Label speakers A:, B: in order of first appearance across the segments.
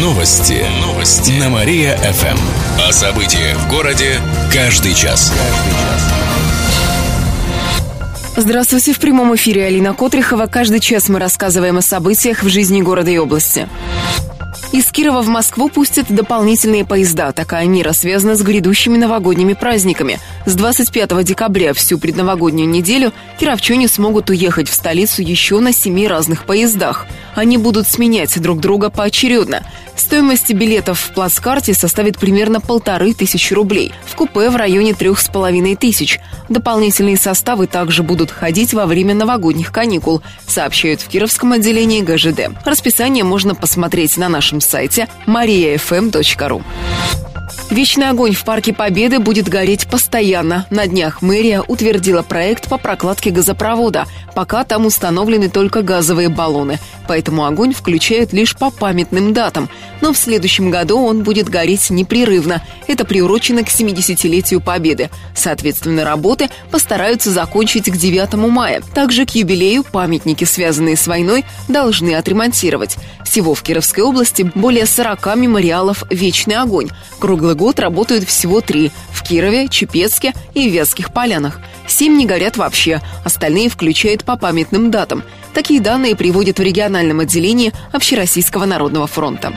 A: Новости. Новости. На Мария-ФМ. О событиях в городе каждый час.
B: Здравствуйте, в прямом эфире Алина Котрихова. Каждый час мы рассказываем о событиях в жизни города и области. Из Кирова в Москву пустят дополнительные поезда. Такая мера связана с грядущими новогодними праздниками. С 25 декабря всю предновогоднюю неделю кировчане смогут уехать в столицу еще на семи разных поездах. Они будут сменять друг друга поочередно. Стоимость билетов в плацкарте составит примерно полторы тысячи рублей. В купе в районе трех с половиной тысяч. Дополнительные составы также будут ходить во время новогодних каникул, сообщают в Кировском отделении ГЖД. Расписание можно посмотреть на нашем сайте mariafm.ru. Вечный огонь в Парке Победы будет гореть постоянно. На днях мэрия утвердила проект по прокладке газопровода. Пока там установлены только газовые баллоны, поэтому огонь включают лишь по памятным датам. Но в следующем году он будет гореть непрерывно. Это приурочено к 70-летию Победы. Соответственно, работы постараются закончить к 9 мая. Также к юбилею памятники, связанные с войной, должны отремонтировать. Всего в Кировской области более 40 мемориалов «Вечный огонь». Круглый год работают всего три – в Кирове, Чепецке и Вятских Полянах. Семь не горят вообще, остальные включают по памятным датам. Такие данные приводят в региональном отделении Общероссийского народного фронта.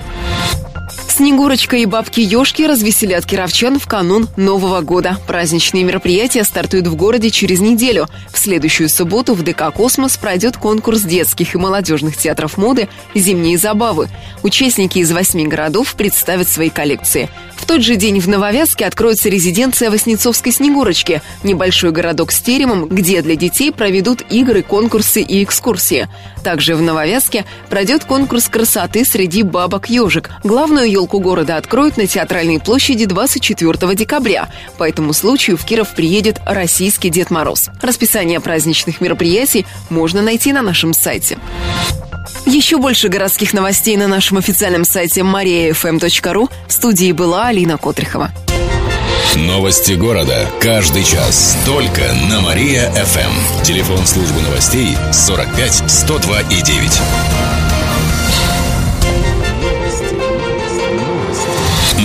B: Снегурочка и бабки-ёжки развеселят кировчан в канун Нового года. Праздничные мероприятия стартуют в городе через неделю. В следующую субботу в ДК «Космос» пройдет конкурс детских и молодежных театров моды «Зимние забавы». Участники из восьми городов представят свои коллекции. В тот же день в Нововязке откроется резиденция Воснецовской Снегурочки, небольшой городок с теремом, где для детей проведут игры, конкурсы и экскурсии. Также в Нововязке пройдет конкурс красоты среди бабок-ежек. Главную елку города откроют на Театральной площади 24 декабря. По этому случаю в Киров приедет российский Дед Мороз. Расписание праздничных мероприятий можно найти на нашем сайте. Еще больше городских новостей на нашем официальном сайте mariafm.ru. В студии была Алина Котрихова.
A: Новости города. Каждый час. Только на Мария-ФМ. Телефон службы новостей 45 102 и 9.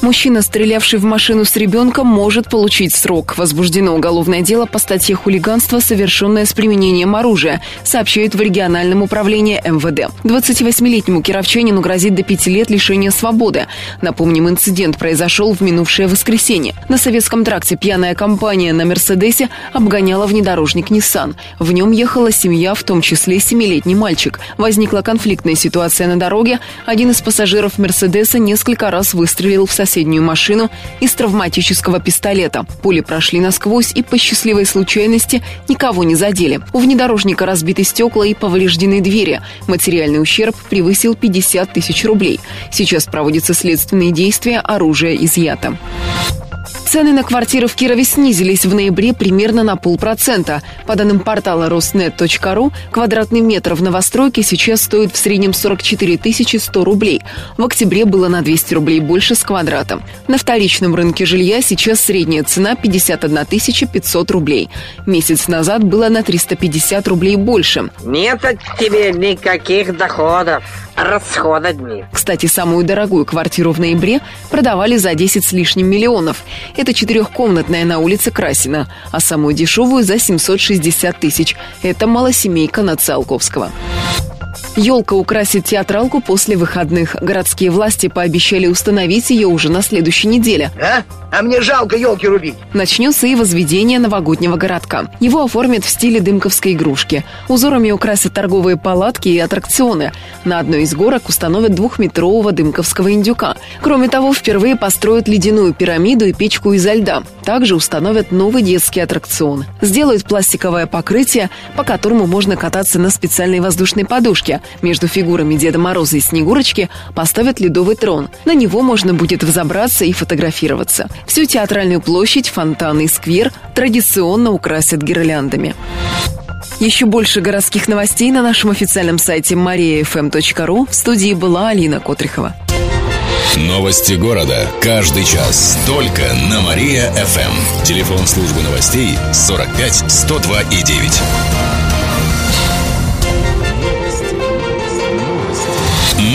B: Мужчина, стрелявший в машину с ребенком, может получить срок. Возбуждено уголовное дело по статье хулиганства, совершенное с применением оружия, сообщают в региональном управлении МВД. 28-летнему кировчанину грозит до пяти лет лишения свободы. Напомним, инцидент произошел в минувшее воскресенье. На Советском тракте пьяная компания на «Мерседесе» обгоняла внедорожник Nissan. В нем ехала семья, в том числе семилетний мальчик. Возникла конфликтная ситуация на дороге. Один из пассажиров «Мерседеса» несколько раз выстрелил в соседнюю соседнюю машину из травматического пистолета. Пули прошли насквозь и по счастливой случайности никого не задели. У внедорожника разбиты стекла и повреждены двери. Материальный ущерб превысил 50 тысяч рублей. Сейчас проводятся следственные действия, оружие изъято. Цены на квартиры в Кирове снизились в ноябре примерно на полпроцента. По данным портала Роснет.ру, квадратный метр в новостройке сейчас стоит в среднем 44 100 рублей. В октябре было на 200 рублей больше с квадрата. На вторичном рынке жилья сейчас средняя цена 51 500 рублей. Месяц назад было на 350 рублей больше.
C: Нет от тебе никаких доходов расхода дни.
B: Кстати, самую дорогую квартиру в ноябре продавали за 10 с лишним миллионов. Это четырехкомнатная на улице Красина, а самую дешевую за 760 тысяч. Это малосемейка на Циолковского. Елка украсит театралку после выходных. Городские власти пообещали установить ее уже на следующей неделе.
D: А? А мне жалко елки рубить.
B: Начнется и возведение новогоднего городка. Его оформят в стиле дымковской игрушки. Узорами украсят торговые палатки и аттракционы. На одной из горок установят двухметрового дымковского индюка. Кроме того, впервые построят ледяную пирамиду и печку изо льда. Также установят новый детский аттракцион. Сделают пластиковое покрытие, по которому можно кататься на специальной воздушной подушке. Между фигурами Деда Мороза и Снегурочки поставят ледовый трон. На него можно будет взобраться и фотографироваться. Всю театральную площадь, фонтаны и сквер традиционно украсят гирляндами. Еще больше городских новостей на нашем официальном сайте mariafm.ru. В студии была Алина Котрихова.
A: Новости города. Каждый час. Только на Мария-ФМ. Телефон службы новостей 45 102 и 9.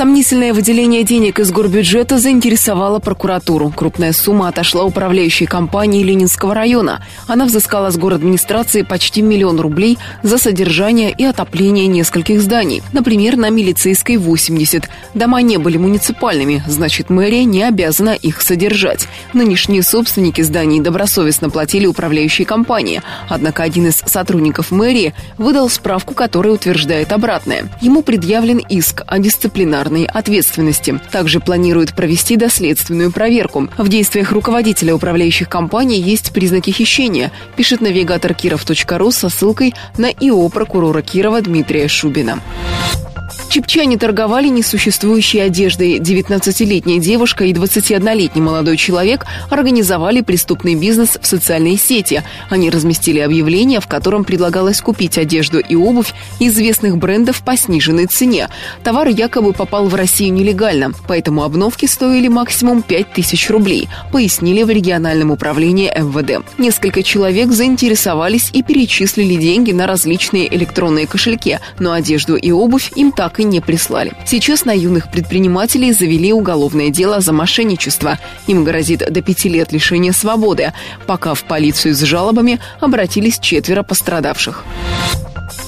B: Сомнительное выделение денег из горбюджета заинтересовало прокуратуру. Крупная сумма отошла управляющей компании Ленинского района. Она взыскала с администрации почти миллион рублей за содержание и отопление нескольких зданий. Например, на Милицейской 80. Дома не были муниципальными, значит, мэрия не обязана их содержать. Нынешние собственники зданий добросовестно платили управляющей компании. Однако один из сотрудников мэрии выдал справку, которая утверждает обратное. Ему предъявлен иск о дисциплинарном дисциплинарной ответственности. Также планируют провести доследственную проверку. В действиях руководителя управляющих компаний есть признаки хищения, пишет навигатор киров.ру со ссылкой на ИО прокурора Кирова Дмитрия Шубина. Чепчане торговали несуществующей одеждой. 19-летняя девушка и 21-летний молодой человек организовали преступный бизнес в социальной сети. Они разместили объявление, в котором предлагалось купить одежду и обувь известных брендов по сниженной цене. Товар якобы попал в Россию нелегально, поэтому обновки стоили максимум 5000 рублей, пояснили в региональном управлении МВД. Несколько человек заинтересовались и перечислили деньги на различные электронные кошельки, но одежду и обувь им так и не прислали. Сейчас на юных предпринимателей завели уголовное дело за мошенничество. Им грозит до пяти лет лишения свободы, пока в полицию с жалобами обратились четверо пострадавших.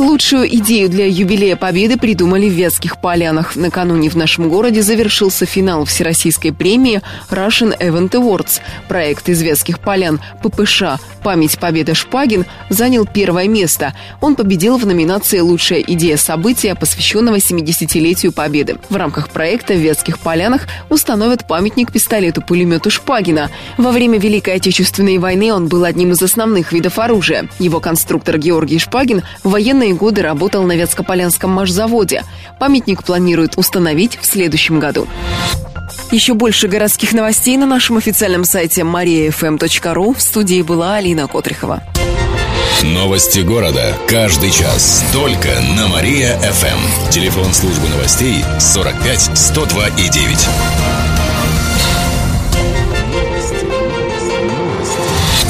B: Лучшую идею для юбилея Победы придумали в Вятских Полянах. Накануне в нашем городе завершился финал Всероссийской премии Russian Event Awards. Проект из Вятских Полян ППШ «Память Победы Шпагин» занял первое место. Он победил в номинации «Лучшая идея события», посвященного 70-летию Победы. В рамках проекта в Вятских Полянах установят памятник пистолету-пулемету Шпагина. Во время Великой Отечественной войны он был одним из основных видов оружия. Его конструктор Георгий Шпагин в военные годы работал на Вятскополянском машзаводе. Памятник планируют установить в следующем году. Еще больше городских новостей на нашем официальном сайте mariafm.ru. В студии была Алина Котрихова.
A: Новости города. Каждый час. Только на Мария-ФМ. Телефон службы новостей 45 102 и 9.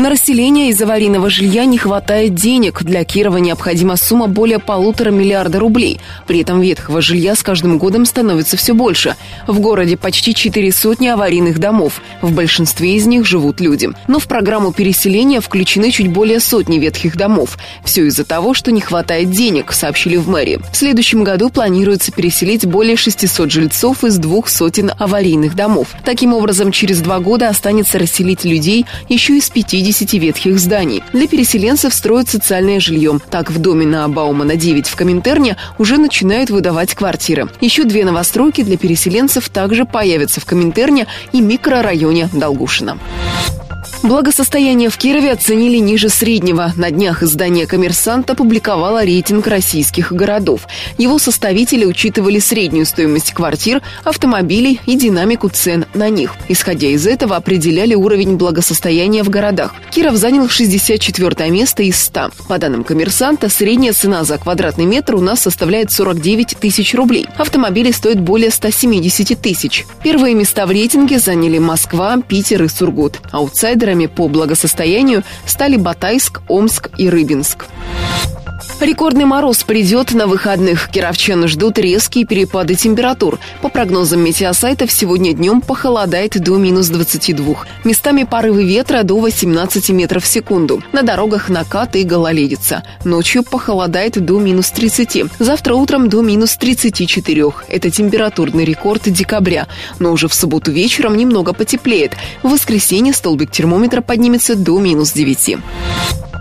B: На расселение из аварийного жилья не хватает денег. Для Кирова необходима сумма более полутора миллиарда рублей. При этом ветхого жилья с каждым годом становится все больше. В городе почти четыре сотни аварийных домов. В большинстве из них живут люди. Но в программу переселения включены чуть более сотни ветхих домов. Все из-за того, что не хватает денег, сообщили в мэрии. В следующем году планируется переселить более 600 жильцов из двух сотен аварийных домов. Таким образом, через два года останется расселить людей еще из 50 50 ветхих зданий. Для переселенцев строят социальное жилье. Так, в доме на Баумана 9 в Коминтерне уже начинают выдавать квартиры. Еще две новостройки для переселенцев также появятся в Коминтерне и микрорайоне Долгушина. Благосостояние в Кирове оценили ниже среднего. На днях издание «Коммерсант» опубликовало рейтинг российских городов. Его составители учитывали среднюю стоимость квартир, автомобилей и динамику цен на них. Исходя из этого, определяли уровень благосостояния в городах. Киров занял 64 место из 100. По данным «Коммерсанта», средняя цена за квадратный метр у нас составляет 49 тысяч рублей. Автомобили стоят более 170 тысяч. Первые места в рейтинге заняли Москва, Питер и Сургут. Аутсайдеры лидерами по благосостоянию стали Батайск, Омск и Рыбинск. Рекордный мороз придет на выходных. Кировчан ждут резкие перепады температур. По прогнозам метеосайтов, сегодня днем похолодает до минус 22. Местами порывы ветра до 18 метров в секунду. На дорогах накат и гололедица. Ночью похолодает до минус 30. Завтра утром до минус 34. Это температурный рекорд декабря. Но уже в субботу вечером немного потеплеет. В воскресенье столбик термометра поднимется до минус 9.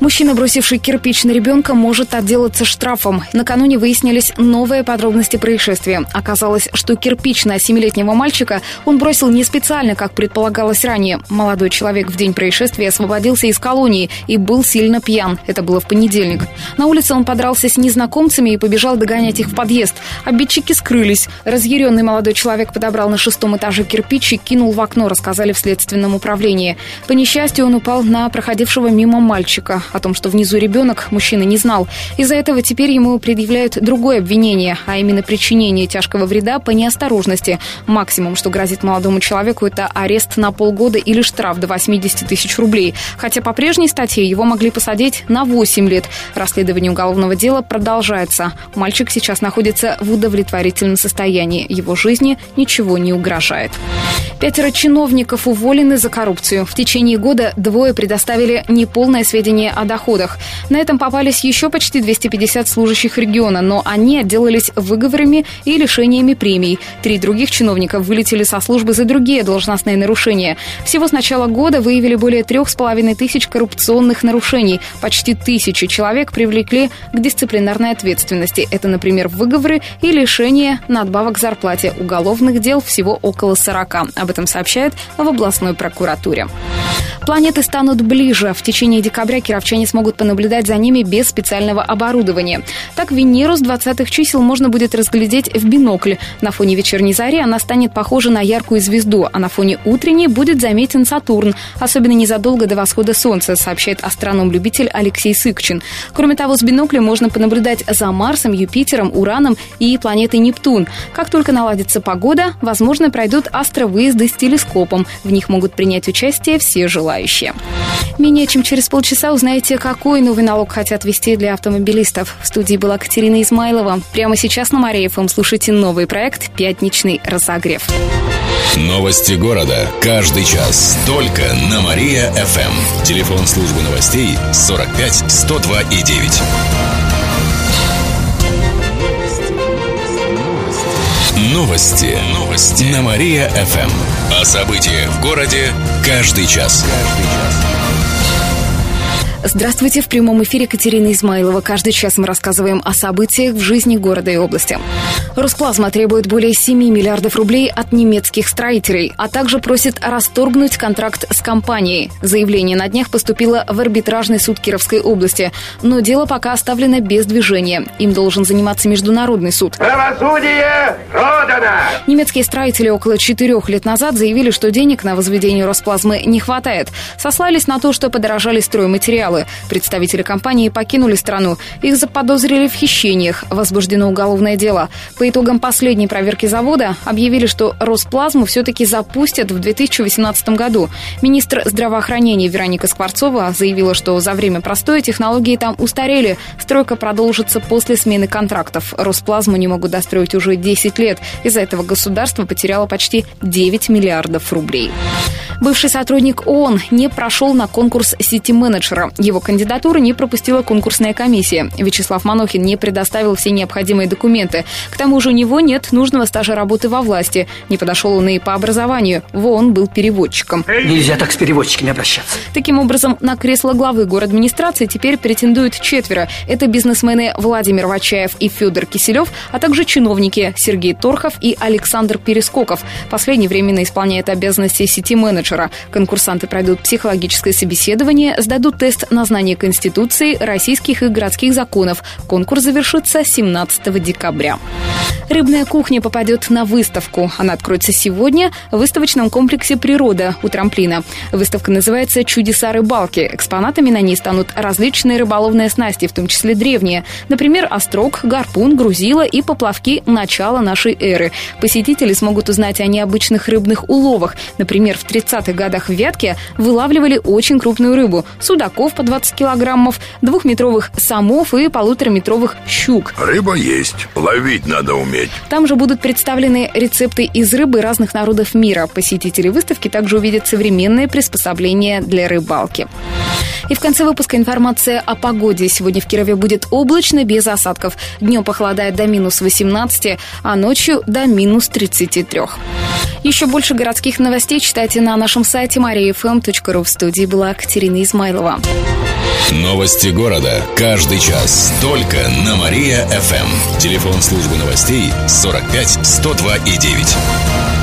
E: Мужчина, бросивший кирпич на ребенка, может отделаться штрафом. Накануне выяснились новые подробности происшествия. Оказалось, что кирпич на семилетнего мальчика он бросил не специально, как предполагалось ранее. Молодой человек в день происшествия освободился из колонии и был сильно пьян. Это было в понедельник. На улице он подрался с незнакомцами и побежал догонять их в подъезд. Обидчики скрылись. Разъяренный молодой человек подобрал на шестом этаже кирпич и кинул в окно, рассказали в следственном управлении. По несчастью, он упал на проходившего мимо мальчика. О том, что внизу ребенок, мужчина не знал. Из-за этого теперь ему предъявляют другое обвинение, а именно причинение тяжкого вреда по неосторожности. Максимум, что грозит молодому человеку, это арест на полгода или штраф до 80 тысяч рублей. Хотя по прежней статье его могли посадить на 8 лет. Расследование уголовного дела продолжается. Мальчик сейчас находится в удовлетворительном состоянии. Его жизни ничего не угрожает. Пятеро чиновников уволены за коррупцию. В течение года двое предоставили неполное сведение о доходах. На этом попались еще почти 250 служащих региона, но они отделались выговорами и лишениями премий. Три других чиновника вылетели со службы за другие должностные нарушения. Всего с начала года выявили более трех с половиной тысяч коррупционных нарушений. Почти тысячи человек привлекли к дисциплинарной ответственности. Это, например, выговоры и лишение надбавок зарплате. Уголовных дел всего около 40. Об этом сообщают в областной прокуратуре. Планеты станут ближе. В течение декабря кировчане смогут понаблюдать за ними без специального оборудования. Так Венеру с 20-х чисел можно будет разглядеть в бинокль. На фоне вечерней зари она станет похожа на яркую звезду, а на фоне утренней будет заметен Сатурн, особенно незадолго до восхода Солнца, сообщает астроном-любитель Алексей Сыкчин. Кроме того, с бинокля можно понаблюдать за Марсом, Юпитером, Ураном и планетой Нептун. Как только наладится погода, возможно, пройдут астровыезды с телескопом. В них могут принять участие все желающие. Менее чем через полчаса узнаете, какой новый налог хотят ввести для автомобилистов. В студии была Катерина Измайлова. Прямо сейчас на Мария ФМ слушайте новый проект «Пятничный разогрев».
A: Новости города. Каждый час. Только на Мария-ФМ. Телефон службы новостей 45 102 и 9. Новости. Новости. На Мария-ФМ. О событиях в городе каждый час. Каждый час.
E: Здравствуйте, в прямом эфире Катерина Измайлова. Каждый час мы рассказываем о событиях в жизни города и области. Росплазма требует более 7 миллиардов рублей от немецких строителей, а также просит расторгнуть контракт с компанией. Заявление на днях поступило в арбитражный суд Кировской области, но дело пока оставлено без движения. Им должен заниматься международный суд.
D: Правосудие продано!
E: Немецкие строители около четырех лет назад заявили, что денег на возведение Росплазмы не хватает. Сослались на то, что подорожали стройматериалы материалы. Представители компании покинули страну. Их заподозрили в хищениях. Возбуждено уголовное дело. По итогам последней проверки завода объявили, что Росплазму все-таки запустят в 2018 году. Министр здравоохранения Вероника Скворцова заявила, что за время простоя технологии там устарели. Стройка продолжится после смены контрактов. Росплазму не могут достроить уже 10 лет. Из-за этого государство потеряло почти 9 миллиардов рублей. Бывший сотрудник ООН не прошел на конкурс сити-менеджера. Его кандидатуру не пропустила конкурсная комиссия. Вячеслав Манохин не предоставил все необходимые документы. К тому же у него нет нужного стажа работы во власти. Не подошел он и по образованию. В ООН был переводчиком.
D: Нельзя так с переводчиками обращаться.
E: Таким образом, на кресло главы город администрации теперь претендуют четверо. Это бизнесмены Владимир Вачаев и Федор Киселев, а также чиновники Сергей Торхов и Александр Перескоков. Последний временно исполняет обязанности сети-менеджера. Конкурсанты пройдут психологическое собеседование, сдадут тест на знание Конституции, российских и городских законов. Конкурс завершится 17 декабря. Рыбная кухня попадет на выставку. Она откроется сегодня в выставочном комплексе «Природа» у трамплина. Выставка называется «Чудеса рыбалки». Экспонатами на ней станут различные рыболовные снасти, в том числе древние. Например, острог, гарпун, грузила и поплавки начала нашей эры. Посетители смогут узнать о необычных рыбных уловах. Например, в 30 30-х годах в Вятке вылавливали очень крупную рыбу. Судаков по 20 килограммов, двухметровых самов и полутораметровых щук.
F: Рыба есть, ловить надо уметь.
E: Там же будут представлены рецепты из рыбы разных народов мира. Посетители выставки также увидят современные приспособления для рыбалки. И в конце выпуска информация о погоде. Сегодня в Кирове будет облачно, без осадков. Днем похолодает до минус 18, а ночью до минус 33. Еще больше городских новостей читайте на нашем сайте mariafm.ru. В студии была Катерина Измайлова.
A: Новости города. Каждый час. Только на Мария-ФМ. Телефон службы новостей 45 102 и 9.